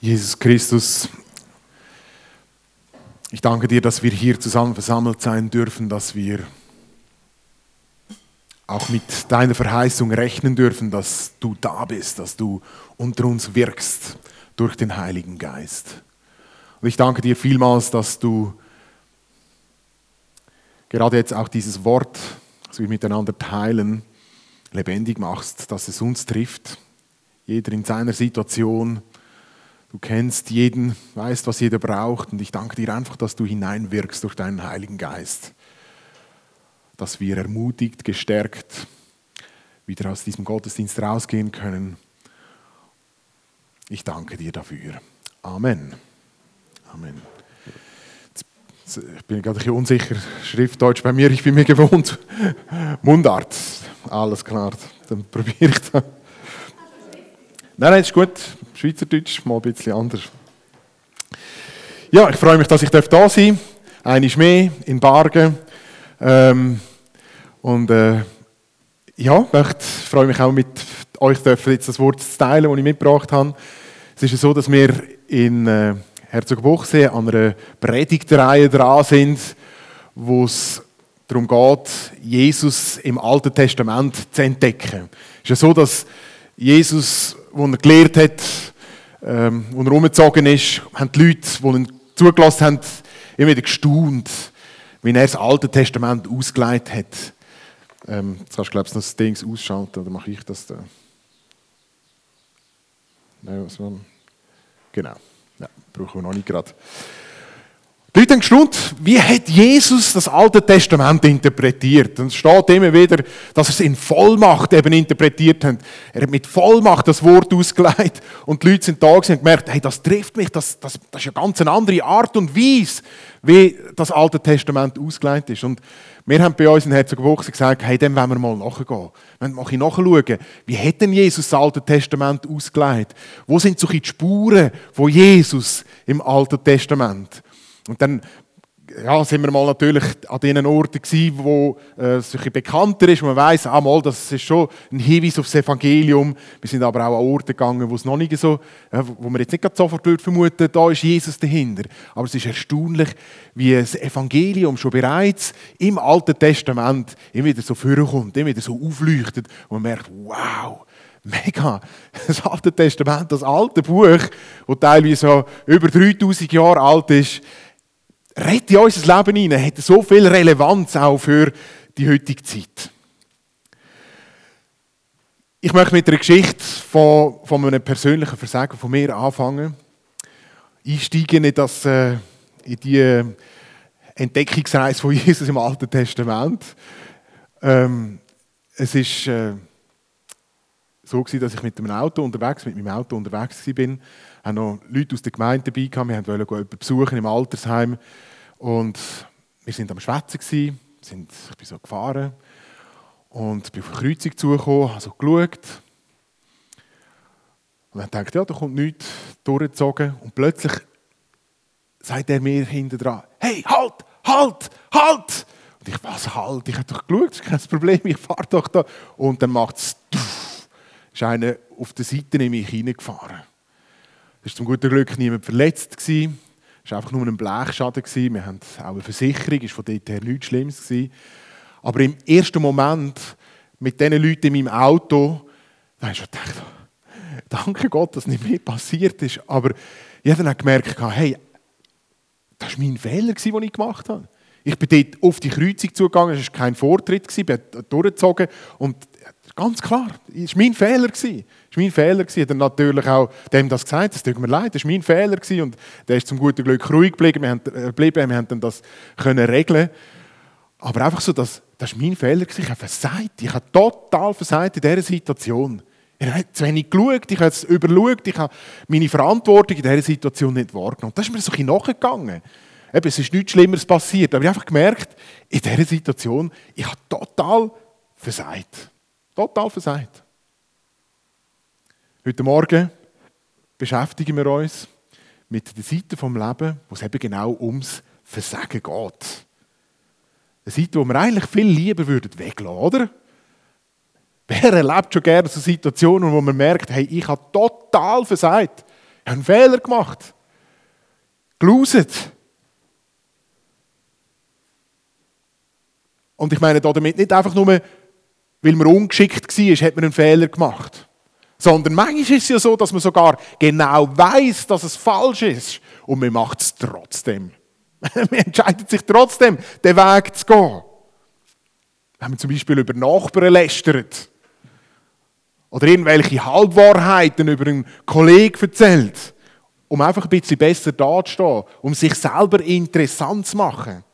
Jesus Christus, ich danke dir, dass wir hier zusammen versammelt sein dürfen, dass wir auch mit deiner Verheißung rechnen dürfen, dass du da bist, dass du unter uns wirkst durch den Heiligen Geist. Und ich danke dir vielmals, dass du gerade jetzt auch dieses Wort, das wir miteinander teilen, lebendig machst, dass es uns trifft, jeder in seiner Situation, Du kennst jeden, weißt, was jeder braucht. Und ich danke dir einfach, dass du hineinwirkst durch deinen Heiligen Geist. Dass wir ermutigt, gestärkt wieder aus diesem Gottesdienst rausgehen können. Ich danke dir dafür. Amen. Amen. Ich bin gerade bisschen unsicher. Schriftdeutsch bei mir, ich bin mir gewohnt. Mundart. Alles klar. Dann probiere ich das. Nein, nein, ist gut. Schweizerdeutsch, mal ein bisschen anders. Ja, ich freue mich, dass ich da sein darf. Einmal mehr in Bargen. Ähm, und äh, ja, ich freue mich auch mit euch jetzt das Wort zu teilen, das ich mitgebracht habe. Es ist so, dass wir in äh, Herzogbuchsee an einer Predigtreihe dran sind, wo es darum geht, Jesus im Alten Testament zu entdecken. Es ist ja so, dass Jesus wo er gelehrt hat, ähm, wo er umgezogen ist, haben die Leute, die ihn zugelassen haben, immer wieder gestaunt, wie er das Alte Testament ausgelegt hat. Ähm, jetzt kannst du, glaube ich, noch das Ding ausschalten, oder mache ich das da? Nein, was man. Genau. Ja, brauchen wir noch nicht gerade. Leute haben gestaunt, wie hat Jesus das Alte Testament interpretiert? Und es steht immer wieder, dass er es in Vollmacht eben interpretiert hat. Er hat mit Vollmacht das Wort ausgelegt und die Leute sind da und gemerkt, hey, das trifft mich, das, das, das ist eine ganz andere Art und Weise, wie das Alte Testament ausgelegt ist. Und wir haben bei uns in Herzogwuchse gesagt, hey, dem wollen wir mal nachgehen. Wir wollen mal nachschauen, wie hat denn Jesus das Alte Testament ausgelegt? Wo sind so die Spuren von Jesus im Alten Testament? Und dann ja, sind wir mal natürlich an den Orten gewesen, wo äh, es ein bekannter ist, man weiß, ah, mal, das ist schon ein Hinweis auf das Evangelium. Wir sind aber auch an Orte gegangen, wo es noch nicht so, äh, wo man jetzt nicht sofort würde vermuten, da ist Jesus dahinter. Aber es ist erstaunlich, wie das Evangelium schon bereits im Alten Testament immer wieder so vorkommt, immer wieder so aufleuchtet und man merkt, wow, Mega. Das Alte Testament, das alte Buch, das teilweise so über 3000 Jahre alt ist, redet in unser Leben hinein, hat so viel Relevanz auch für die heutige Zeit. Ich möchte mit einer Geschichte von, von einem persönlichen Versagen von mir anfangen. Einsteigen in, das, äh, in die Entdeckungsreise von Jesus im Alten Testament. Ähm, es ist äh, so gewesen, dass ich mit dem Auto unterwegs, mit meinem Auto unterwegs war. Ich habe noch Leute aus der Gemeinde dabei. Wir wollten jemanden besuchen im Altersheim. Und wir sind am Schwätzen sind, ich bin so gefahren und bin auf eine Kreuzung zugekommen, habe so geschaut. Und dann dachte ja, da kommt nichts durchgezogen. Und plötzlich sagt er mir hinten dran, hey, halt, halt, halt! Und ich, was halt? Ich habe doch geschaut, das ist kein Problem, ich fahre doch da. Und dann macht es, ist einer auf der Seite in mich hineingefahren. Es war zum guten Glück niemand verletzt. Es war einfach nur ein Blechschaden. Wir haben auch eine Versicherung, ist von dort her nichts Schlimmes. Gewesen. Aber im ersten Moment mit diesen Leuten in meinem Auto, da habe ich schon gedacht, danke Gott, dass nicht mehr passiert ist. Aber habe dann gemerkt, hey, das war mein Fehler, den ich gemacht habe. Ich bin dort auf die Kreuzung zugegangen, es war kein Vortritt, ich bin durchgezogen und ganz klar, es war mein Fehler. Das war mein Fehler. Habe natürlich auch dem das gesagt, es tut mir leid, das war mein Fehler. Und der ist zum guten Glück ruhig geblieben, wir haben, äh, geblieben, wir haben dann das können regeln Aber einfach so, das, das war mein Fehler. Ich habe versagt, ich habe total versagt in dieser Situation. Ich habe zu wenig geschaut, ich habe es überschaut, ich habe meine Verantwortung in dieser Situation nicht wahrgenommen. Das ist mir so ein bisschen nachgegangen. Eben, es ist nichts Schlimmeres passiert, aber ich habe einfach gemerkt, in dieser Situation, ich habe total versagt. Total versagt. Heute Morgen beschäftigen wir uns mit der Seite vom Leben, wo es eben genau ums Versagen geht. Eine Seite, wo wir eigentlich viel lieber würden weglassen, oder? Wer erlebt schon gerne so Situationen, wo man merkt, hey, ich habe total versagt. Ich habe einen Fehler gemacht. Geloset. Und ich meine damit nicht einfach nur, weil man ungeschickt war, hat man einen Fehler gemacht. Sondern manchmal ist es ja so, dass man sogar genau weiß, dass es falsch ist. Und man macht es trotzdem. man entscheidet sich trotzdem, den Weg zu gehen. Wenn man zum Beispiel über Nachbarn lästert. Oder irgendwelche Halbwahrheiten über einen Kollegen erzählt. Um einfach ein bisschen besser dazustehen. Um sich selber interessant zu machen.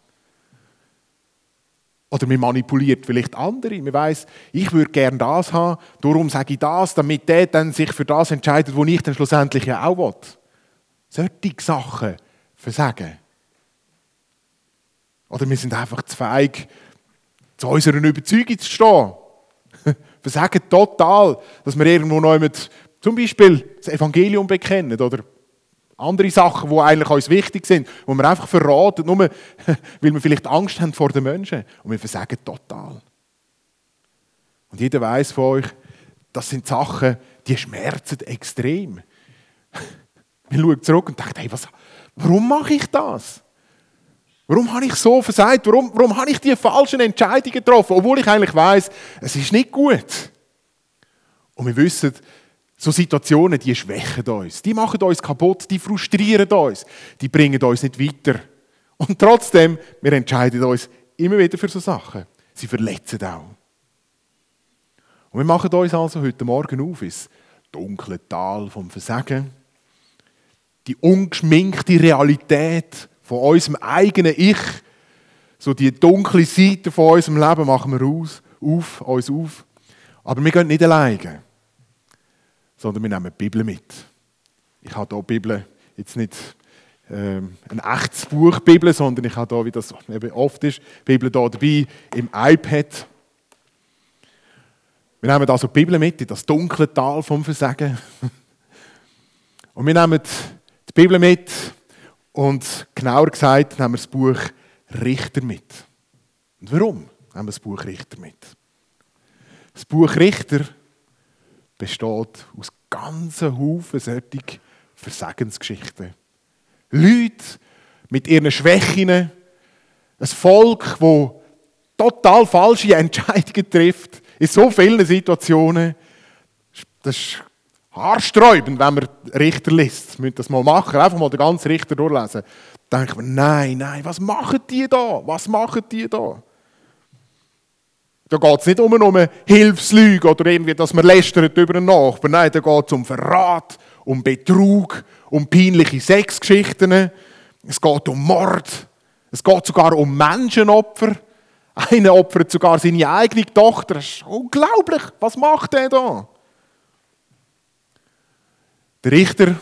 Oder man manipuliert vielleicht andere. Man weiß, ich würde gerne das haben, darum sage ich das, damit der dann sich für das entscheidet, was ich dann schlussendlich ja auch will. Solche Sachen versagen. Oder wir sind einfach zu feig, zu unserer Überzeugung zu stehen. versagen total, dass wir irgendwo noch mit, zum Beispiel das Evangelium bekennen oder andere Sachen, die eigentlich uns wichtig sind, wo wir einfach verraten, nur weil wir vielleicht Angst haben vor den Menschen. Und wir versagen total. Und jeder weiß von euch, das sind Sachen, die schmerzen extrem. Man schaut zurück und denkt, hey, was, warum mache ich das? Warum habe ich so versagt? Warum, warum habe ich die falschen Entscheidungen getroffen? Obwohl ich eigentlich weiß, es ist nicht gut. Und wir wissen, so Situationen, die schwächen uns, die machen uns kaputt, die frustrieren uns, die bringen uns nicht weiter. Und trotzdem, wir entscheiden uns immer wieder für so Sachen. Sie verletzen auch. Und wir machen uns also heute Morgen auf ins dunkle Tal vom Versagen. Die ungeschminkte Realität von unserem eigenen Ich, so die dunkle Seite von unserem Leben machen wir aus, auf, uns auf. Aber wir gehen nicht alleine sondern wir nehmen die Bibel mit. Ich habe hier die Bibel jetzt nicht ähm, ein echtes Buch Bibel, sondern ich habe hier, wie das eben oft ist, die Bibel hier dabei im iPad. Wir nehmen also die Bibel mit in das dunkle Tal vom Versagen. Und wir nehmen die Bibel mit und genauer gesagt nehmen wir das Buch Richter mit. Und warum nehmen wir das Buch Richter mit? Das Buch Richter besteht aus ganzen Haufen solcher Versagensgeschichten. Leute mit ihren Schwächen, ein Volk, das total falsche Entscheidungen trifft, in so vielen Situationen. Das ist haarsträubend, wenn man Richter liest. Müssen das mal machen, einfach mal den ganzen Richter durchlesen. Dann denkt man, nein, nein, was machen die da? Was machen die da? Da geht es nicht um eine Hilfslüge oder irgendwie, dass man lästert über einen Nachbarn. Nein, da geht es um Verrat, um Betrug, um peinliche Sexgeschichten. Es geht um Mord. Es geht sogar um Menschenopfer. Einer opfert sogar seine eigene Tochter. Das ist unglaublich. Was macht er da? Der Richter,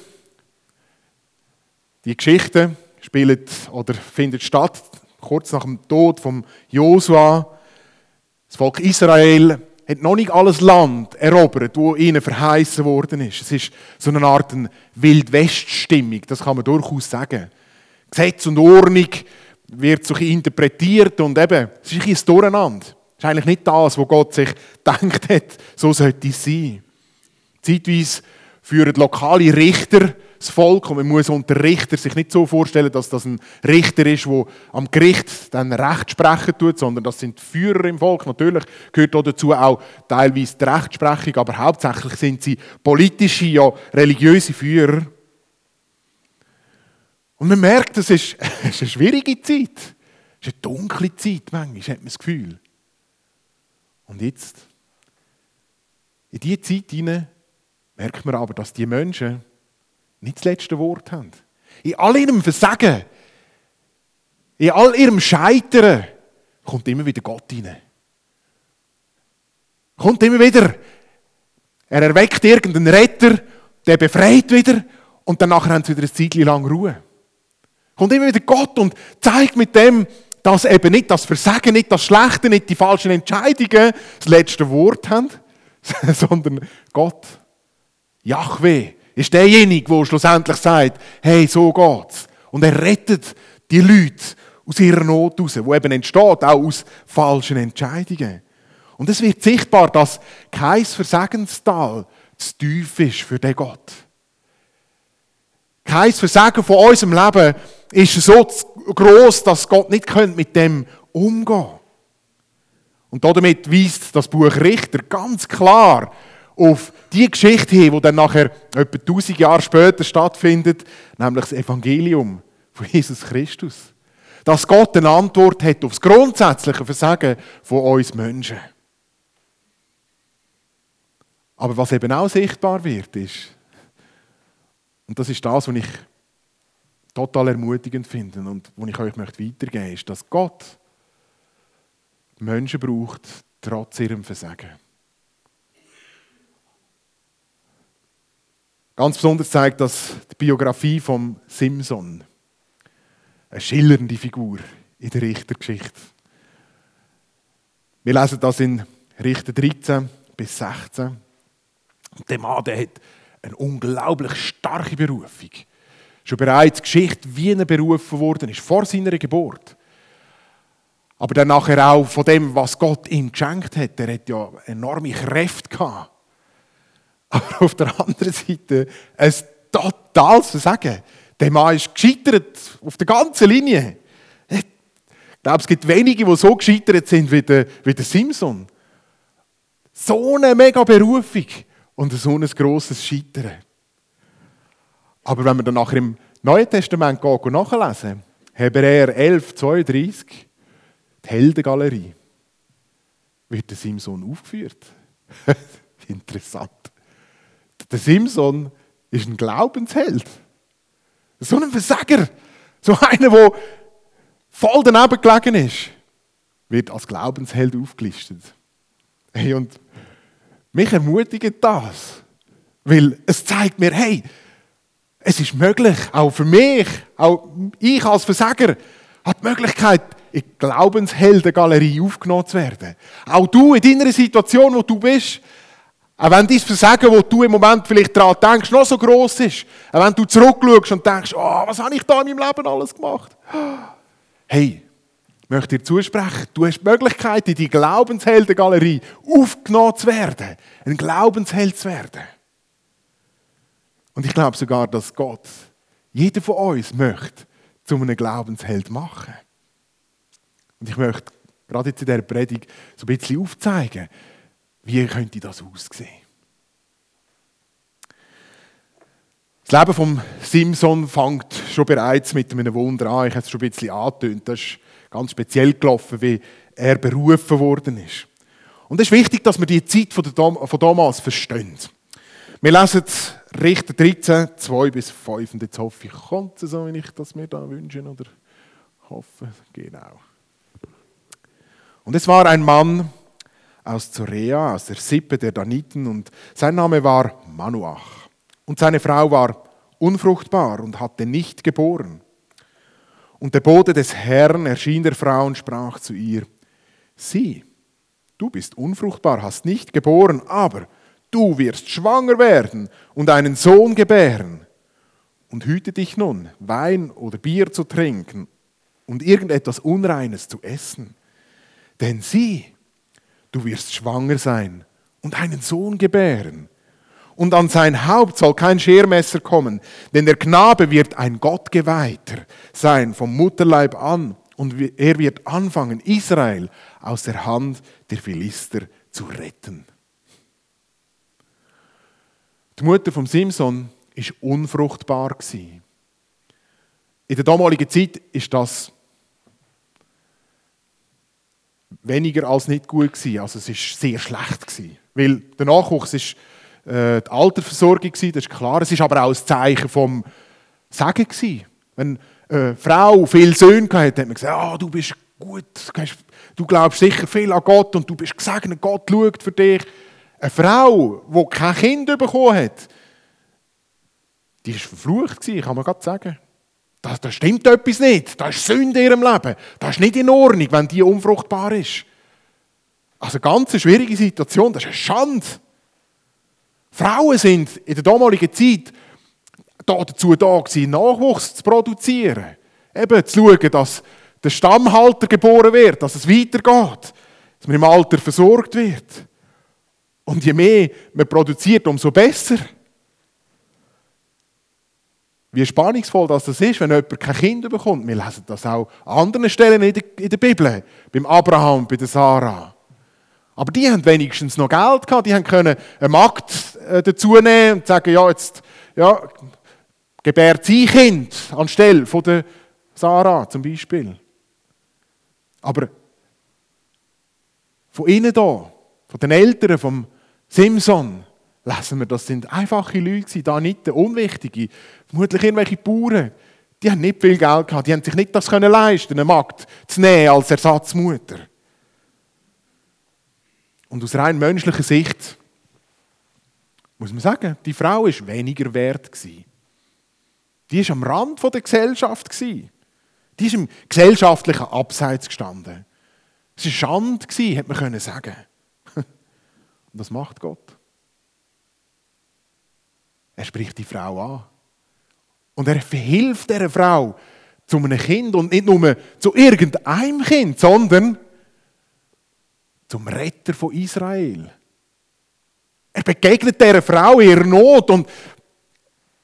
die Geschichte spielt oder findet statt kurz nach dem Tod von Josua das Volk Israel hat noch nicht alles Land erobert, wo ihnen verheißen worden ist. Es ist so eine Art Wildwest-Stimmung, das kann man durchaus sagen. Gesetz und Ordnung wird so interpretiert und eben, es ist ein Durcheinander. Das ist eigentlich nicht das, was Gott sich gedacht hat, so sollte es sein. Zeitweise führen lokale Richter das Volk und man muss unter Richter sich nicht so vorstellen, dass das ein Richter ist, der am Gericht dann Recht sprechen tut, sondern das sind Führer im Volk. Natürlich gehört auch dazu auch teilweise die Rechtsprechung, aber hauptsächlich sind sie politische, ja religiöse Führer. Und man merkt, es ist, es ist eine schwierige Zeit. Es ist eine dunkle Zeit, manchmal hat man das Gefühl. Und jetzt, in diese Zeit hinein, merkt man aber, dass die Menschen nicht das letzte Wort haben. In all ihrem Versagen, in all ihrem Scheitern, kommt immer wieder Gott rein. Kommt immer wieder. Er erweckt irgendeinen Retter, der befreit wieder und danach haben sie wieder ein Zeit lang Ruhe. Kommt immer wieder Gott und zeigt mit dem, dass eben nicht das Versagen, nicht das Schlechte, nicht die falschen Entscheidungen das letzte Wort haben, sondern Gott, Yahweh, ist derjenige, der schlussendlich sagt, hey, so geht's. Und er rettet die Leute aus ihrer Not raus, die eben entsteht, auch aus falschen Entscheidungen. Und es wird sichtbar, dass kein Versagenstal zu tief ist für den Gott. Kein Versagen von unserem Leben ist so groß, dass Gott nicht mit dem umgehen könnte. Und damit weist das Buch Richter ganz klar auf die Geschichte hin, die dann nachher etwa 1000 Jahre später stattfindet, nämlich das Evangelium von Jesus Christus. Dass Gott eine Antwort hat auf das grundsätzliche Versagen von uns Menschen. Aber was eben auch sichtbar wird, ist, und das ist das, was ich total ermutigend finde und was ich euch weitergeben möchte, ist, dass Gott Menschen braucht, trotz ihrem Versagen. Ganz besonders zeigt das die Biografie von Simson. Eine schillernde Figur in der Richtergeschichte. Wir lesen das in Richter 13 bis 16. der Mann der hat eine unglaublich starke Berufung. Schon bereits die Geschichte, wie er berufen worden ist, vor seiner Geburt. Aber dann nachher auch von dem, was Gott ihm geschenkt hat. Er hat ja enorme Kräfte gehabt. Aber auf der anderen Seite ein totales Versagen. Der Mann ist gescheitert auf der ganzen Linie. Ich glaube, es gibt wenige, die so gescheitert sind wie der, wie der Simpson. So eine mega Berufung und so ein grosses Scheitern. Aber wenn wir dann nachher im Neuen Testament gehen und nachlesen, Hebräer 11, 32, die Heldengalerie, wird der Simson aufgeführt. Interessant. Der Simson ist ein Glaubensheld. So ein Versager. So einer, der voll daneben gelegen ist, wird als Glaubensheld aufgelistet. Hey, und mich ermutigt das. Weil es zeigt mir, hey, es ist möglich, auch für mich, auch ich als Versager, hat die Möglichkeit, in die Glaubensheldengalerie aufgenommen zu werden. Auch du in deiner Situation, wo du bist, auch wenn dein Versagen, wo du im Moment vielleicht daran denkst, noch so groß ist, auch wenn du zurückschaust und denkst, oh, was habe ich da in meinem Leben alles gemacht? Hey, ich möchte dir zusprechen, du hast die Möglichkeit, in die Glaubensheldengalerie aufgenommen zu werden, ein Glaubensheld zu werden. Und ich glaube sogar, dass Gott jeder von uns möchte zu einem Glaubensheld machen. Und ich möchte gerade jetzt in dieser Predigt so ein bisschen aufzeigen, wie könnte das aussehen? Das Leben von Simson fängt schon bereits mit einem Wunder an. Ich habe es schon ein bisschen angetönt. Das ist ganz speziell gelaufen, wie er berufen worden ist. Und es ist wichtig, dass wir die Zeit von damals verstehen. Wir lesen Richter 13, 2 bis 5. Und jetzt hoffe ich, kommt es so, wie ich das mir da wünsche oder hoffe. Genau. Und es war ein Mann, aus Zorea, aus der Sippe der Daniten, und sein Name war Manuach. Und seine Frau war unfruchtbar und hatte nicht geboren. Und der Bote des Herrn erschien der Frau und sprach zu ihr, sieh, du bist unfruchtbar, hast nicht geboren, aber du wirst schwanger werden und einen Sohn gebären. Und hüte dich nun, Wein oder Bier zu trinken und irgendetwas Unreines zu essen. Denn sieh, du wirst schwanger sein und einen Sohn gebären. Und an sein Haupt soll kein Schermesser kommen, denn der Knabe wird ein Gottgeweihter sein vom Mutterleib an. Und er wird anfangen, Israel aus der Hand der Philister zu retten. Die Mutter von Simson ist unfruchtbar In der damaligen Zeit ist das weniger als nicht gut gewesen. Also es ist sehr schlecht gewesen. Weil der Nachwuchs ist äh, die Altersversorgung gewesen, das ist klar. Es ist aber auch ein Zeichen vom Sagen gewesen. Wenn eine Frau viele Söhne hatte, hat man gesagt, ah, du bist gut, du glaubst sicher viel an Gott und du bist gesegnet, Gott schaut für dich. Eine Frau, die kein Kind bekommen hat, die war verflucht, kann man gerade sagen. Da, da stimmt etwas nicht. Da ist Sünde in ihrem Leben. Das ist nicht in Ordnung, wenn die unfruchtbar ist. Also eine ganz schwierige Situation, das ist eine Schande. Frauen sind in der damaligen Zeit dazu da gewesen, Nachwuchs zu produzieren. Eben zu schauen, dass der Stammhalter geboren wird, dass es weitergeht, dass man im Alter versorgt wird. Und je mehr man produziert, umso besser. Wie spannungsvoll das ist, wenn jemand kein Kind bekommt. Wir lesen das auch an anderen Stellen in der, Bibel, beim Abraham, bei der Sarah. Aber die haben wenigstens noch Geld gehabt, die haben können eine Magd äh, dazu nehmen und sagen, ja, jetzt, ja, gebärt sie Kind anstelle von der Sarah zum Beispiel. Aber von ihnen da, von den Eltern, vom Simson, lesen wir, das sind einfache Leute, da nicht unwichtige, vermutlich irgendwelche Bauern. Die haben nicht viel Geld gehabt, die haben sich nicht das können leisten, eine Magd zu nehmen als Ersatzmutter. Und aus rein menschlicher Sicht muss man sagen, die Frau ist weniger wert gewesen. Die ist am Rand der Gesellschaft gewesen. Die ist im gesellschaftlichen Abseits gestanden. Es war Schande, hätte man können sagen. Und was macht Gott? Er spricht die Frau an. Und er verhilft dieser Frau zu einem Kind und nicht nur zu irgendeinem Kind, sondern zum Retter von Israel. Er begegnet dieser Frau ihrer Not und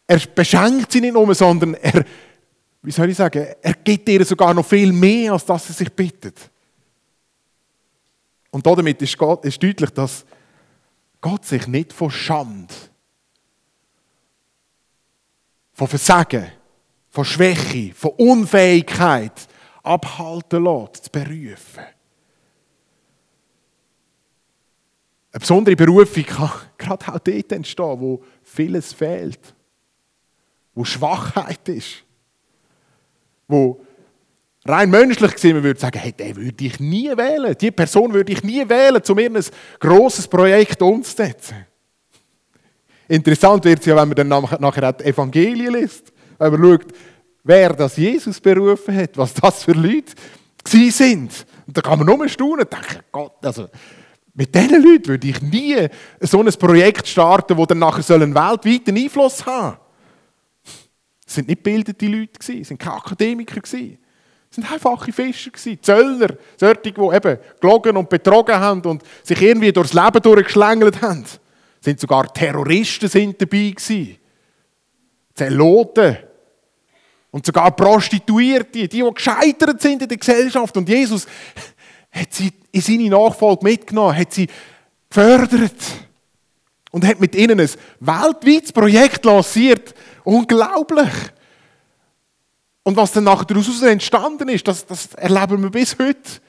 er beschenkt sie nicht nur, sondern er, wie soll ich sagen, er gibt ihr sogar noch viel mehr, als dass sie sich bittet. Und damit ist, Gott, ist deutlich, dass Gott sich nicht von Schande von Versagen, von Schwäche, von Unfähigkeit abhalten lässt, zu berufen. Eine besondere Berufung kann gerade auch dort entstehen, wo vieles fehlt, wo Schwachheit ist, wo rein menschlich gesehen man würde sagen, hey, den würde ich nie wählen, die Person würde ich nie wählen, um ein grosses Projekt umzusetzen. Interessant wird es ja, wenn man dann nachher die Evangelien liest. Wenn man schaut, wer das Jesus berufen hat, was das für Leute sind. Und da kann man nur staunen und denken, Gott, also mit diesen Leuten würde ich nie so ein Projekt starten, das dann nachher einen weltweiten Einfluss haben Es sind nicht gebildete Leute, es sind keine Akademiker. Es sind einfache Fischer, Zöllner, solche, die eben gelogen und betrogen haben und sich irgendwie durchs Leben durchgeschlängelt haben sind sogar Terroristen sind dabei gewesen. Zeloten. Und sogar Prostituierte, die, die gescheitert sind in der Gesellschaft. Und Jesus hat sie in seine Nachfolge mitgenommen, hat sie gefördert und hat mit ihnen ein weltweites Projekt lanciert. Unglaublich. Und was dann nachher daraus entstanden ist, das, das erleben wir bis heute.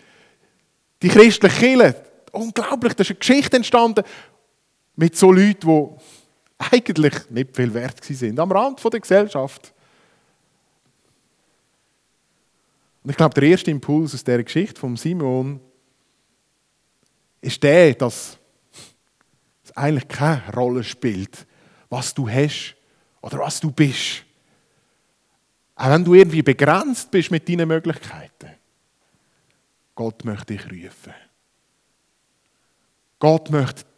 Die christliche Kirche, unglaublich, da ist eine Geschichte entstanden mit so Leuten, die eigentlich nicht viel wert sind, am Rand der Gesellschaft. Und ich glaube, der erste Impuls aus dieser Geschichte von Simon ist der, dass es eigentlich keine Rolle spielt, was du hast oder was du bist. Auch wenn du irgendwie begrenzt bist mit deinen Möglichkeiten. Gott möchte dich rufen. Gott möchte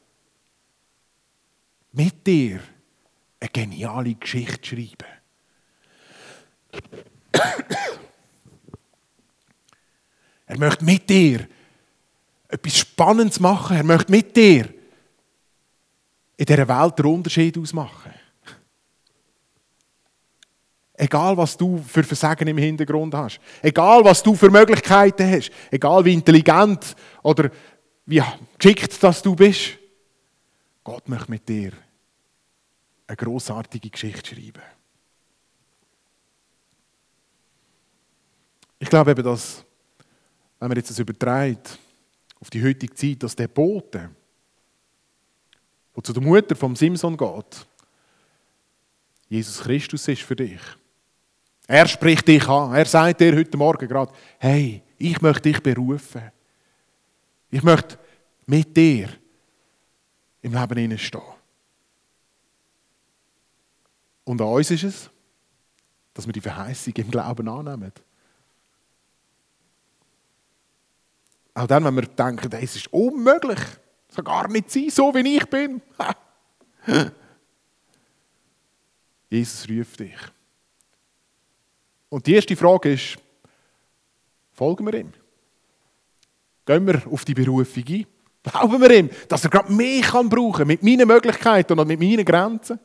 mit dir eine geniale Geschichte schreiben. Er möchte mit dir etwas Spannendes machen. Er möchte mit dir in dieser Welt den Unterschied ausmachen. Egal, was du für Versagen im Hintergrund hast. Egal, was du für Möglichkeiten hast. Egal, wie intelligent oder wie geschickt dass du bist. Gott möchte mit dir eine großartige Geschichte schreiben. Ich glaube eben, dass, wenn man jetzt das überträgt auf die heutige Zeit, dass der Bote, der zu der Mutter vom Simson geht, Jesus Christus ist für dich. Er spricht dich an. Er sagt dir heute Morgen gerade, hey, ich möchte dich berufen. Ich möchte mit dir im Leben stehen. Und an uns ist es, dass wir die Verheißung im Glauben annehmen. Auch dann, wenn wir denken, es ist unmöglich, es kann gar nicht sein, so wie ich bin. Jesus ruft dich. Und die erste Frage ist, folgen wir ihm? Gehen wir auf die Berufung ein? Glauben wir ihm, dass er gerade mehr kann brauchen mit meinen Möglichkeiten und mit meinen Grenzen?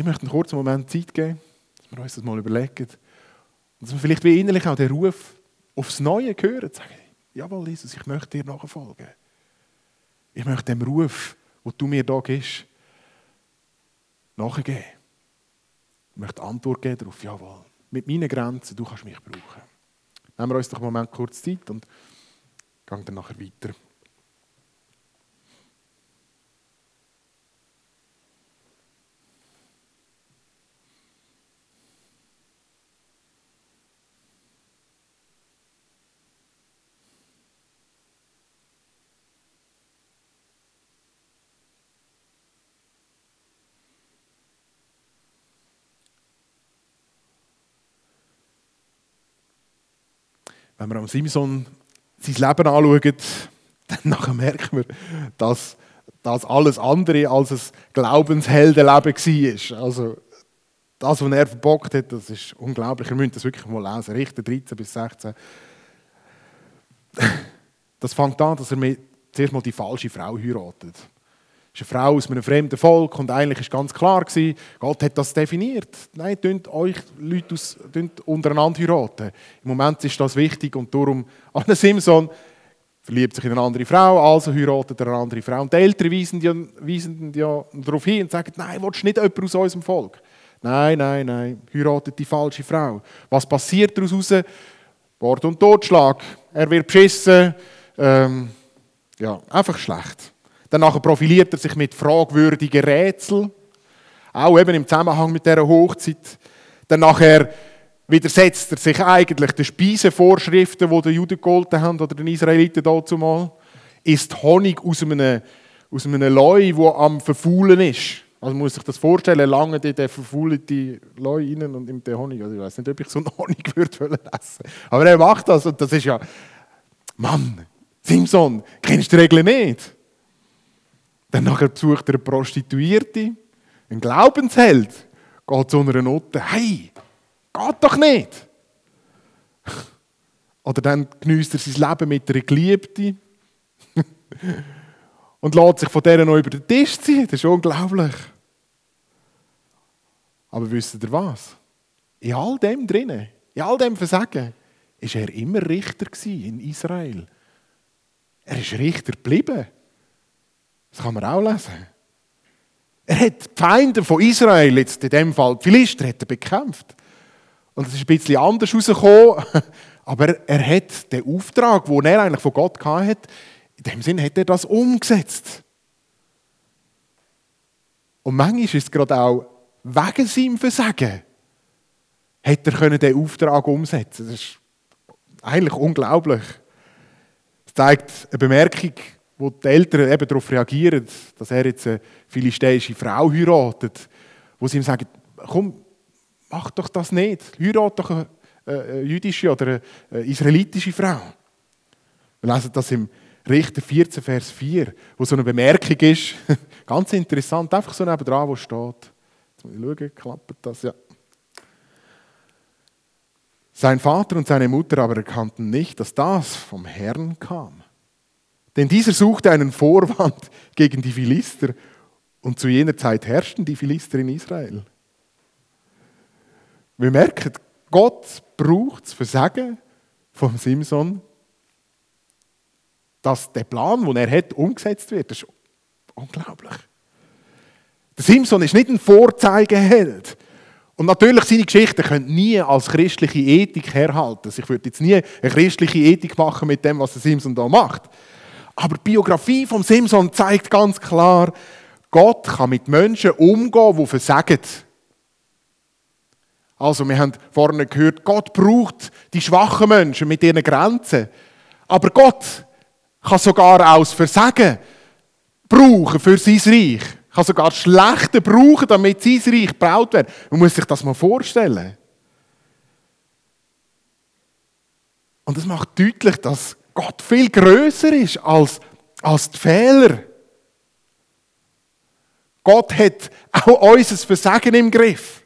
ich möchte einen kurzen Moment Zeit geben, dass wir uns das mal überlegen. Und dass wir vielleicht wie innerlich auch den Ruf aufs Neue hören sagen, jawohl, Jesus, ich möchte dir nachfolgen. Ich möchte dem Ruf, den du mir da gibst, nachgeben. Ich möchte Antwort geben darauf, jawohl, mit meinen Grenzen, du kannst mich brauchen. Nehmen wir uns doch einen Moment kurz Zeit und gehen dann nachher weiter. wenn wir am Simson sein Leben anschauen, dann nachher merken wir, dass das alles andere als ein Glaubensheldenleben war. Also, das, was er verbockt hat, das ist unglaublich. Ihr müsst das wirklich mal lesen. Richter 13 bis 16. Das fängt an, dass er zuerst mal die falsche Frau heiratet ist eine Frau aus einem fremden Volk und eigentlich ist ganz klar Gott hat das definiert. Nein, tönt euch Leute aus, untereinander heiraten. Im Moment ist das wichtig und darum Anne Simson verliebt sich in eine andere Frau, also heiratet er eine andere Frau. Und die Eltern weisen ja, weisen ja darauf hin und sagen, nein, willst du nicht jemand aus unserem Volk? Nein, nein, nein, heiratet die falsche Frau. Was passiert daraus? Mord und Totschlag. Er wird beschissen. Ähm, ja, einfach schlecht. Danach profiliert er sich mit fragwürdigen Rätseln, auch eben im Zusammenhang mit dieser Hochzeit. Dann nachher widersetzt er sich eigentlich den Speisevorschriften, die den Juden gegolten haben oder den Israeliten dazu mal. Ist Honig aus einem, aus einem Leu, der am Verfaulen ist. Also man muss sich das vorstellen, lange in den verfaulten Leu rein und in den Honig. Also ich weiß nicht, ob ich so einen Honig würde essen Aber er macht das und das ist ja... Mann, Simson, kennst du die Regeln nicht? Dann besucht er eine Prostituierte, ein Glaubensheld, geht zu einer Note. Hey, geht doch nicht! Oder dann genießt er sein Leben mit einer Geliebten und lässt sich von der noch über den Tisch ziehen. Das ist unglaublich. Aber wisst ihr was? In all dem drinnen, in all dem Versagen, ist er immer Richter in Israel. Er ist Richter geblieben. Das kann man auch lesen. Er hat die Feinde von Israel, jetzt in dem Fall die Philister, hat er bekämpft. Und es ist ein bisschen anders herausgekommen, aber er hat den Auftrag, den er eigentlich von Gott hatte, in dem Sinne hat er das umgesetzt. Und manchmal ist es gerade auch wegen seinem Versagen, hat er den Auftrag umsetzen Das ist eigentlich unglaublich. Es zeigt eine Bemerkung wo die Eltern eben darauf reagieren, dass er jetzt eine philistäische Frau heiratet, wo sie ihm sagen, komm, mach doch das nicht, heirat doch eine, eine jüdische oder eine israelitische Frau. Wir lesen das im Richter 14, Vers 4, wo so eine Bemerkung ist, ganz interessant, einfach so nebendran, wo steht. Jetzt muss ich schauen, klappt das? Ja. Sein Vater und seine Mutter aber erkannten nicht, dass das vom Herrn kam. Denn dieser suchte einen Vorwand gegen die Philister und zu jener Zeit herrschten die Philister in Israel. Wir merken, Gott braucht das Versagen von Simson, dass der Plan, den er hat, umgesetzt wird. Das ist unglaublich. Der Simson ist nicht ein Vorzeigeheld. Und natürlich, seine Geschichten können nie als christliche Ethik herhalten. Also ich würde jetzt nie eine christliche Ethik machen mit dem, was der Simson da macht. Aber die Biografie von Simson zeigt ganz klar, Gott kann mit Menschen umgehen, die versagen. Also, wir haben vorhin gehört, Gott braucht die schwachen Menschen mit ihren Grenzen. Aber Gott kann sogar das Versagen brauchen für sein Reich. Kann sogar Schlechte brauchen, damit sein Reich gebaut wird. Man muss sich das mal vorstellen. Und das macht deutlich, dass Gott viel größer ist als, als die Fehler. Gott hat auch unser Versagen im Griff.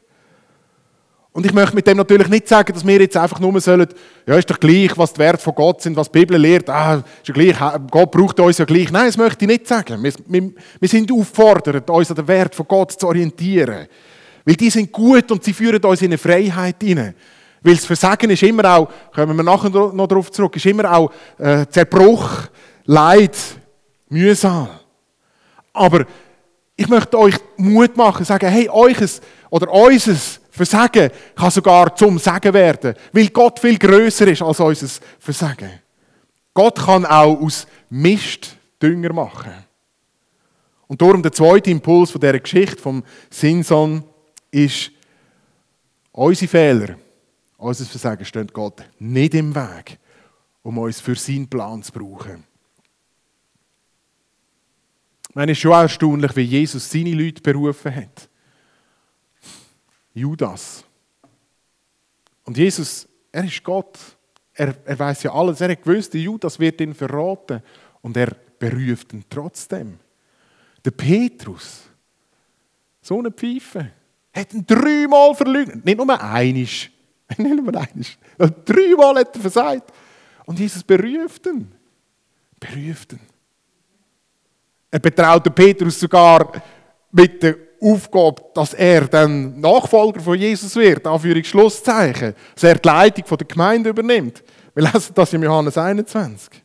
Und ich möchte mit dem natürlich nicht sagen, dass wir jetzt einfach nur sollen, ja, ist doch gleich, was die Werte von Gott sind, was die Bibel lehrt, ah, ist ja gleich, Gott braucht uns ja gleich. Nein, das möchte ich nicht sagen. Wir, wir, wir sind aufgefordert, uns an den Wert von Gott zu orientieren. Weil die sind gut und sie führen uns in eine Freiheit hinein. Weil das Versagen ist immer auch, kommen wir nachher noch darauf zurück, ist immer auch äh, Zerbruch, Leid, mühsam. Aber ich möchte euch Mut machen, sagen, hey, euches oder unseres Versagen kann sogar zum Sagen werden, weil Gott viel größer ist als unser Versagen. Gott kann auch aus Mist Dünger machen. Und darum der zweite Impuls von dieser Geschichte vom Sinson ist, unsere Fehler, unser Versagen steht Gott nicht im Weg, um uns für seinen Plan zu brauchen. Es ist schon erstaunlich, wie Jesus seine Leute berufen hat. Judas. Und Jesus, er ist Gott. Er, er weiß ja alles. Er hat gewusst, Judas wird ihn verraten. Und er beruft ihn trotzdem. Der Petrus, so eine Pfeife, hat ihn dreimal verleugnet. Nicht nur einisch. Nicht nur einisch. Dreimal hat er versagt. Und Jesus beruft ihn. Beruft ihn. Er betraut Petrus sogar mit der Aufgabe, dass er dann Nachfolger von Jesus wird, Anführungs Schlusszeichen, dass er die Leitung der Gemeinde übernimmt. Wir lesen das in Johannes 21.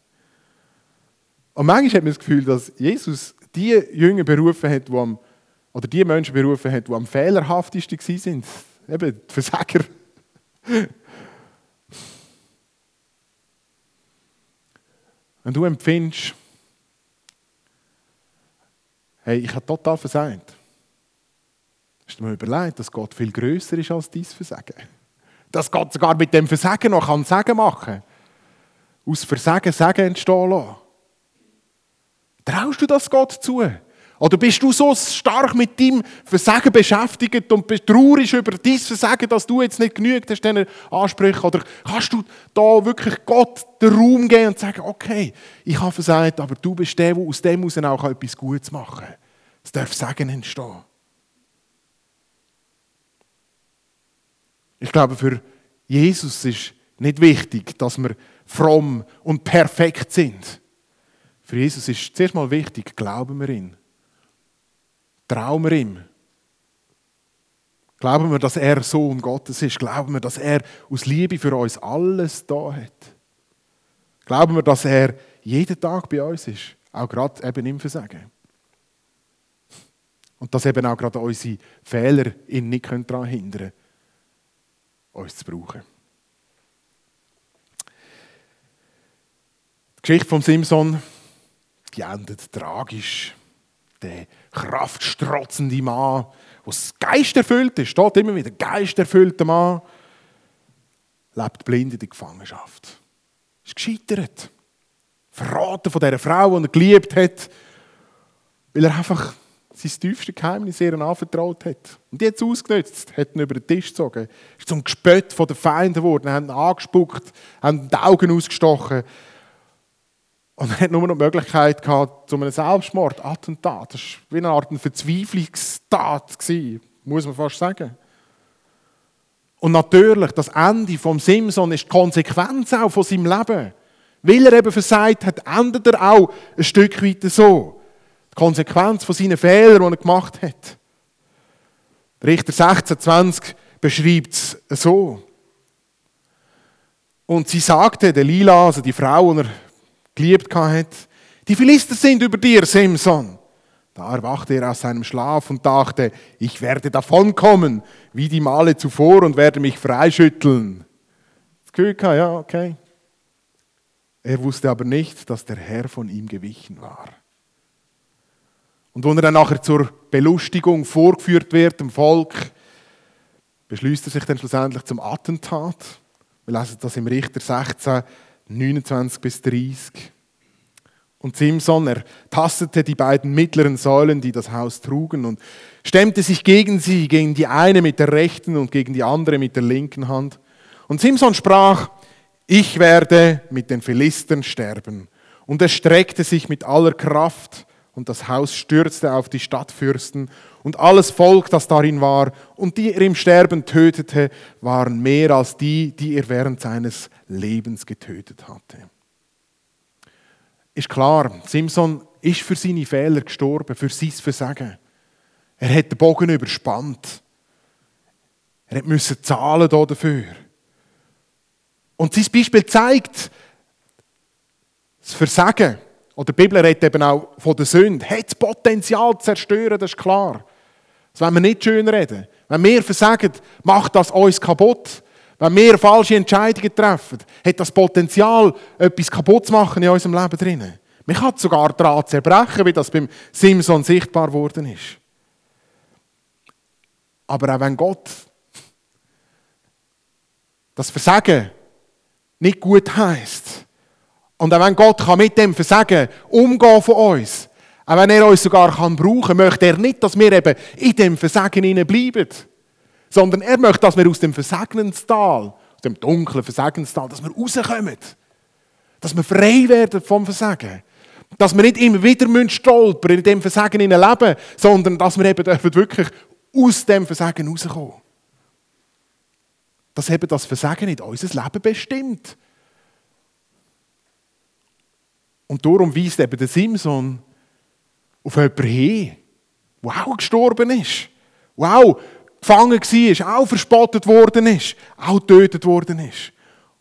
Und manchmal hat man das Gefühl, dass Jesus die Jünger berufen hat, die am, oder die Menschen berufen hat, die am fehlerhaftesten waren. Eben die Versager. Wenn du empfindest, hey, ich habe total versagt, hast du mir überlegt, dass Gott viel größer ist als dein Versagen? Dass Gott sogar mit dem Versagen noch kann Sagen machen. Aus Versagen Sagen entstehen lassen. Traust du das Gott zu? Oder bist du so stark mit deinem Versagen beschäftigt und traurig über dein Versagen, dass du jetzt nicht genügt hast, diesen Ansprüchen? Oder kannst du da wirklich Gott den Raum geben und sagen, okay, ich habe versagt, aber du bist der, der aus dem heraus auch etwas Gutes machen kann. Es darf Sagen entstehen. Ich glaube, für Jesus ist nicht wichtig, dass wir fromm und perfekt sind. Für Jesus ist zuerst mal wichtig, glauben wir ihn. Trauen wir ihm. Glauben wir, dass er Sohn Gottes ist. Glauben wir, dass er aus Liebe für uns alles da hat. Glauben wir, dass er jeden Tag bei uns ist. Auch gerade eben im Versagen. Und dass eben auch gerade unsere Fehler ihn nicht daran hindern können uns zu brauchen. Die Geschichte von Simson, die endet tragisch. Der kraftstrotzende Mann, der geisterfüllt ist, steht immer wieder, geisterfüllter Mann, lebt blind in der Gefangenschaft. Ist gescheitert. Verraten von dieser Frau, die er geliebt hat, weil er einfach sein tiefstes Geheimnis ihr anvertraut hat. Und es ausgenutzt, hat ihn über den Tisch gezogen, ist zum Gespött von den Feinden geworden, haben ihn angespuckt, haben die Augen ausgestochen. Und er hat nur noch die Möglichkeit gehabt, zu einem Selbstmord, Attentat. Das war wie eine Art Verzweiflungstat, muss man fast sagen. Und natürlich, das Ende vom Simson ist die Konsequenz auch von seinem Leben. Weil er eben versagt hat, endet er auch ein Stück weit so. Die Konsequenz von seinen Fehlern, die er gemacht hat. Richter 16,20 beschreibt es so. Und sie sagte, der Lila, also die Frau, die er geliebt hat, die Philister sind über dir, Simson. Da erwachte er aus seinem Schlaf und dachte, ich werde davonkommen, wie die Male zuvor und werde mich freischütteln. Das Gefühl ja, okay. Er wusste aber nicht, dass der Herr von ihm gewichen war. Und wenn er dann nachher zur Belustigung vorgeführt wird, dem Volk, beschließt er sich dann schlussendlich zum Attentat. Wir lesen das im Richter 16, 29 bis 30. Und Simson, er tastete die beiden mittleren Säulen, die das Haus trugen, und stemmte sich gegen sie, gegen die eine mit der rechten und gegen die andere mit der linken Hand. Und Simson sprach, ich werde mit den Philistern sterben. Und er streckte sich mit aller Kraft und das Haus stürzte auf die Stadtfürsten und alles Volk, das darin war und die er im Sterben tötete, waren mehr als die, die er während seines Lebens getötet hatte. Ist klar, Simson ist für seine Fehler gestorben, für sein Versagen. Er hat den Bogen überspannt. Er musste zahlen dafür. Und sein Beispiel zeigt, das Versagen, oder die Bibel redet eben auch von der Sünde, hat das Potenzial zu zerstören, das ist klar. Das wollen wir nicht schön reden. Wenn wir versagen, macht das uns kaputt. Wenn wir falsche Entscheidungen treffen, hat das Potenzial, etwas kaputt zu machen in unserem Leben drinnen. Man kann sogar daran zerbrechen, wie das beim Simson sichtbar geworden ist. Aber auch wenn Gott das Versagen nicht gut heißt und auch wenn Gott mit dem Versagen umgehen von uns, auch wenn er uns sogar kann brauchen, möchte er nicht, dass wir eben in dem Versagen bleiben, sondern er möchte, dass wir aus dem Versagenstal, aus dem dunklen Versagenstal, dass wir rauskommen, dass wir frei werden vom Versagen, dass wir nicht immer wieder stolpern in dem Versagen leben, sondern dass wir eben wirklich aus dem Versagen rauskommen. Dass eben das Versagen nicht unser Leben bestimmt. Und darum weist eben der Simson auf jemanden hin, der auch gestorben ist, der auch gefangen war, auch verspottet worden ist, auch getötet worden ist.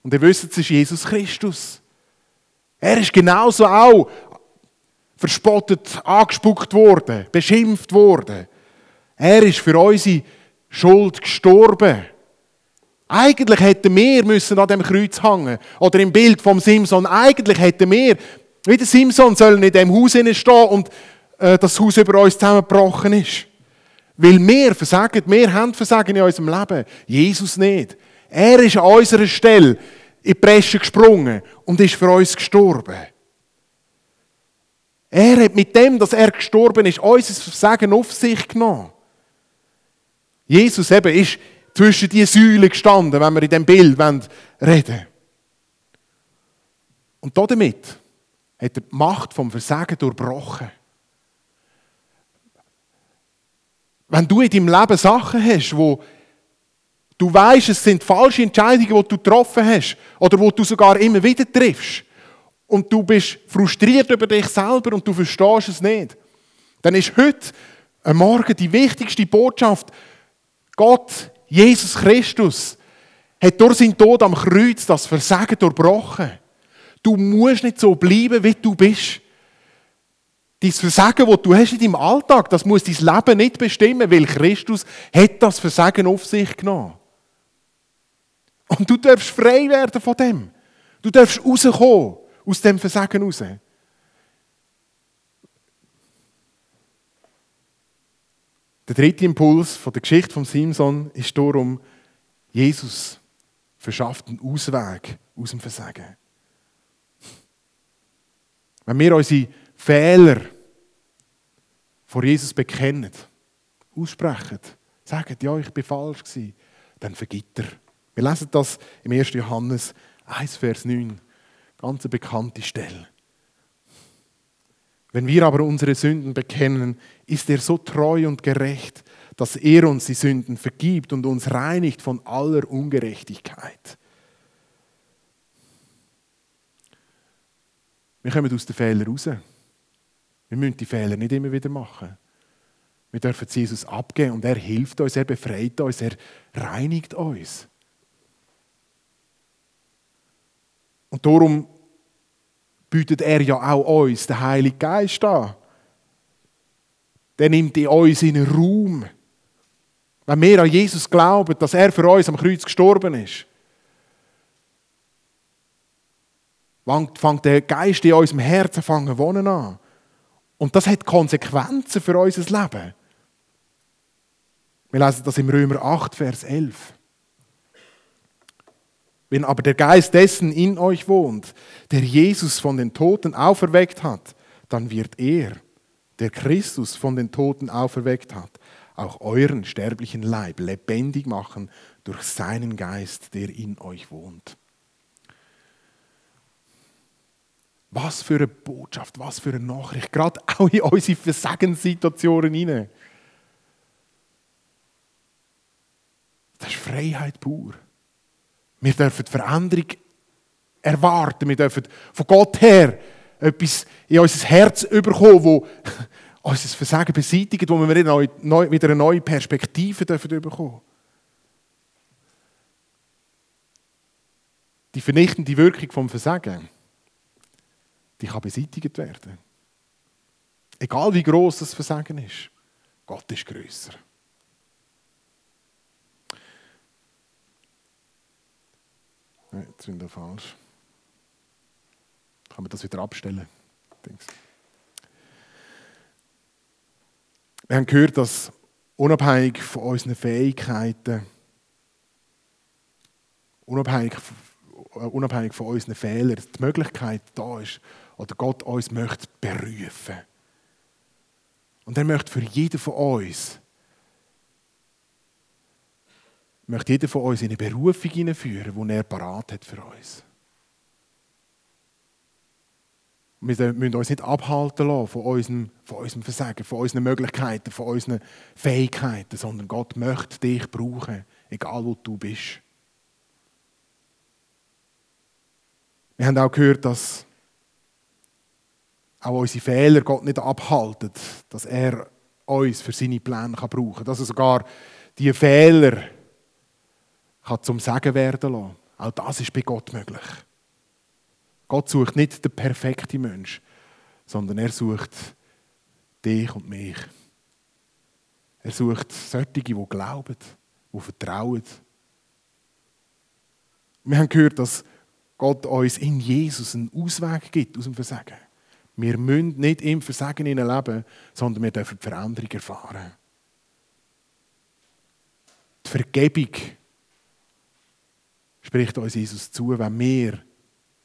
Und ihr wisst, es ist Jesus Christus. Er ist genauso auch verspottet, angespuckt worden, beschimpft worden. Er ist für unsere Schuld gestorben. Eigentlich hätten wir müssen an dem Kreuz hängen. Oder im Bild vom Simson. Eigentlich hätten wir, wie der Simson, sollen in dem Haus stehen und das Haus über uns zusammengebrochen ist. Weil wir versagen, wir haben Versagen in unserem Leben. Jesus nicht. Er ist an unserer Stelle in die Bresche gesprungen und ist für uns gestorben. Er hat mit dem, dass er gestorben ist, unser Versagen auf sich genommen. Jesus eben ist zwischen die Säulen gestanden, wenn wir in dem Bild reden wollen. Und damit hat er die Macht vom Versagen durchbrochen. Wenn du in deinem Leben Sachen hast, wo du weißt, es sind falsche Entscheidungen, die du getroffen hast, oder wo du sogar immer wieder triffst, und du bist frustriert über dich selber und du verstehst es nicht, dann ist heute Morgen die wichtigste Botschaft, Gott, Jesus Christus, hat durch seinen Tod am Kreuz das Versagen durchbrochen. Du musst nicht so bleiben, wie du bist. Dein Versagen, das du hast in deinem Alltag, das muss dein Leben nicht bestimmen, weil Christus hat das Versagen auf sich genommen. Und du darfst frei werden von dem. Du darfst rauskommen aus dem Versagen raus. Der dritte Impuls von der Geschichte von Simson ist darum, Jesus verschafft einen Ausweg aus dem Versagen. Wenn wir unsere Fehler vor Jesus bekennen, aussprechen, sagen, ja, ich bin falsch gewesen, dann vergibt er. Wir lesen das im 1. Johannes 1, Vers 9. Ganz eine bekannte Stelle. Wenn wir aber unsere Sünden bekennen, ist er so treu und gerecht, dass er uns die Sünden vergibt und uns reinigt von aller Ungerechtigkeit. Wir kommen aus den Fehlern raus. Wir müssen die Fehler nicht immer wieder machen. Wir dürfen Jesus abgeben und er hilft uns, er befreit uns, er reinigt uns. Und darum bietet er ja auch uns den Heiligen Geist an. Der nimmt in uns in einen Raum. Wenn wir an Jesus glauben, dass er für uns am Kreuz gestorben ist, fängt der Geist in unserem Herzen fangen wohnen an. Und das hat Konsequenzen für unser Leben. Wir lesen das im Römer 8, Vers 11. Wenn aber der Geist dessen in euch wohnt, der Jesus von den Toten auferweckt hat, dann wird er, der Christus von den Toten auferweckt hat, auch euren sterblichen Leib lebendig machen durch seinen Geist, der in euch wohnt. Was für eine Botschaft, was für eine Nachricht, gerade auch in unsere Versagenssituationen hinein. Das ist Freiheit pur. Wir dürfen Veränderung erwarten, wir dürfen von Gott her etwas in unser Herz überkommen, wo unser Versagen beseitigt, wo wir wieder, neu, neu, wieder eine neue Perspektive dürfen überkommen. Die vernichtende Wirkung vom Versagen die kann beseitigt werden. Egal wie groß das Versagen ist, Gott ist größer. Nein, jetzt sind wir falsch. Kann man das wieder abstellen? Wir haben gehört, dass unabhängig von unseren Fähigkeiten, unabhängig, äh, unabhängig von unseren Fehlern, die Möglichkeit da ist, oder Gott uns möchte berufen. Und er möchte für jeden von uns, möchte jeder von uns in eine Berufung hineinführen, die er parat hat für uns. Wir müssen uns nicht abhalten lassen von unserem, von unserem Versagen, von unseren Möglichkeiten, von unseren Fähigkeiten, sondern Gott möchte dich brauchen, egal wo du bist. Wir haben auch gehört, dass auch unsere Fehler Gott nicht abhalten, dass er uns für seine Pläne brauchen kann. Dass er sogar diese Fehler kann zum Sagen werden lassen. Auch das ist bei Gott möglich. Gott sucht nicht den perfekten Mensch, sondern er sucht dich und mich. Er sucht solche, die glauben, die vertrauen. Wir haben gehört, dass Gott uns in Jesus einen Ausweg gibt aus dem Versagen. Wir müssen nicht im Versagen leben, sondern wir dürfen die Veränderung erfahren. Die Vergebung spricht uns Jesus zu, wenn wir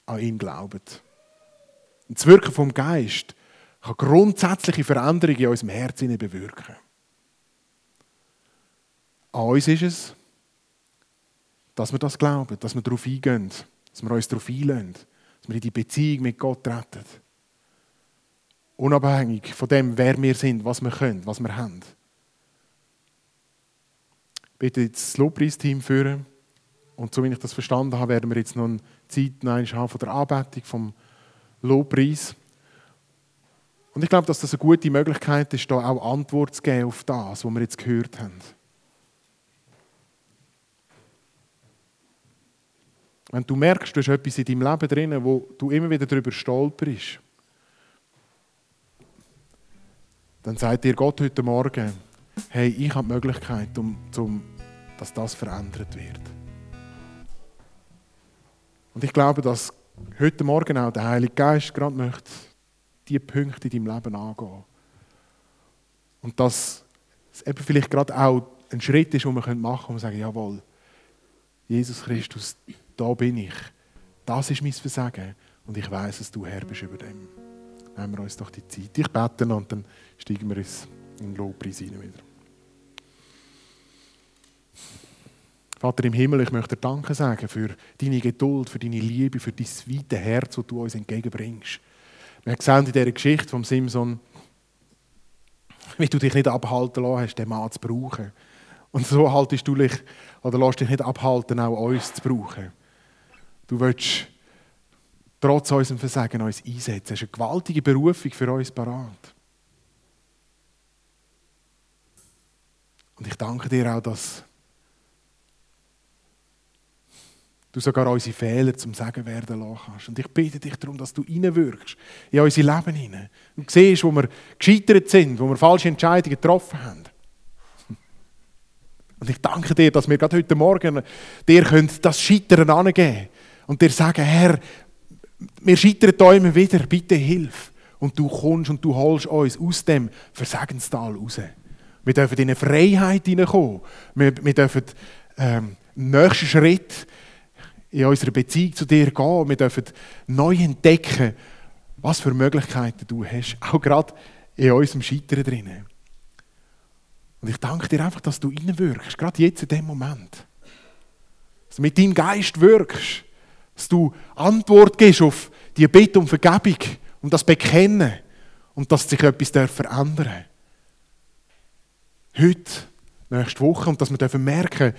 an ihn glauben. Das Wirken vom Geist kann grundsätzliche Veränderungen in unserem Herzen bewirken. An uns ist es, dass wir das glauben, dass wir darauf eingehen, dass wir uns darauf einlösen, dass wir in die Beziehung mit Gott treten. Unabhängig von dem, wer wir sind, was wir können, was wir haben. Bitte jetzt das Lobpreisteam führen. Und so wie ich das verstanden habe, werden wir jetzt noch eine Zeit haben von der Anbetung, vom Lobpreis. Und ich glaube, dass das eine gute Möglichkeit ist, da auch Antwort zu geben auf das, was wir jetzt gehört haben. Wenn du merkst, du hast etwas in deinem Leben drin, wo du immer wieder darüber stolperst, dann sagt dir Gott heute Morgen, hey, ich habe die Möglichkeit, um, um, dass das verändert wird. Und ich glaube, dass heute Morgen auch der Heilige Geist gerade möchte, diese Punkte in deinem Leben angehen. Und dass es eben vielleicht gerade auch ein Schritt ist, den wir machen können, und sagen, jawohl, Jesus Christus, da bin ich. Das ist mein Versagen. Und ich weiß, dass du Herr bist über dem. Nehmen wir uns doch die Zeit. Ich bete und dann steigen wir uns in Lobpreis wieder. Vater im Himmel, ich möchte dir Danke sagen für deine Geduld, für deine Liebe, für dein weite Herz, das du uns entgegenbringst. Wir gesehen in dieser Geschichte vom Simson, wie du dich nicht abhalten lassen hast, den Mann zu brauchen. Und so haltest du dich, oder lässt dich nicht abhalten, auch uns zu brauchen. Du willst trotz unserem Versagen uns einsetzen. Das ist eine gewaltige Berufung für uns parat. Und ich danke dir auch, dass du sogar unsere Fehler zum Sagen werden lassen kannst. Und ich bitte dich darum, dass du reinwirkst in unser Leben hinein. Und siehst, wo wir gescheitert sind, wo wir falsche Entscheidungen getroffen haben. Und ich danke dir, dass wir gerade heute Morgen dir das Scheitern angeben und dir sagen, Herr, wir scheitern da immer wieder, bitte hilf. Und du kommst und du holst uns aus dem Versagenstal raus. Wir dürfen in eine Freiheit hineinkommen. Wir, wir dürfen ähm, nächsten Schritt in unserer Beziehung zu dir gehen. Wir dürfen neu entdecken, was für Möglichkeiten du hast, auch gerade in unserem Scheitern drinnen. Und ich danke dir einfach, dass du reinwirkst, gerade jetzt in dem Moment. Dass du mit deinem Geist wirkst, dass du Antwort gibst auf die Bitte um Vergebung und das Bekennen und dass sich etwas verändern darf. Heute, nächste Woche und dass wir merken,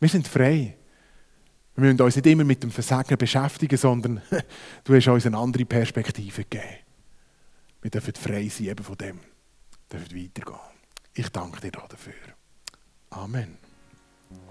wir sind frei. Wir müssen uns nicht immer mit dem Versagen beschäftigen, sondern du hast uns eine andere Perspektive gegeben. Wir dürfen frei sein eben von dem. Wir dürfen weitergehen. Ich danke dir dafür. Amen.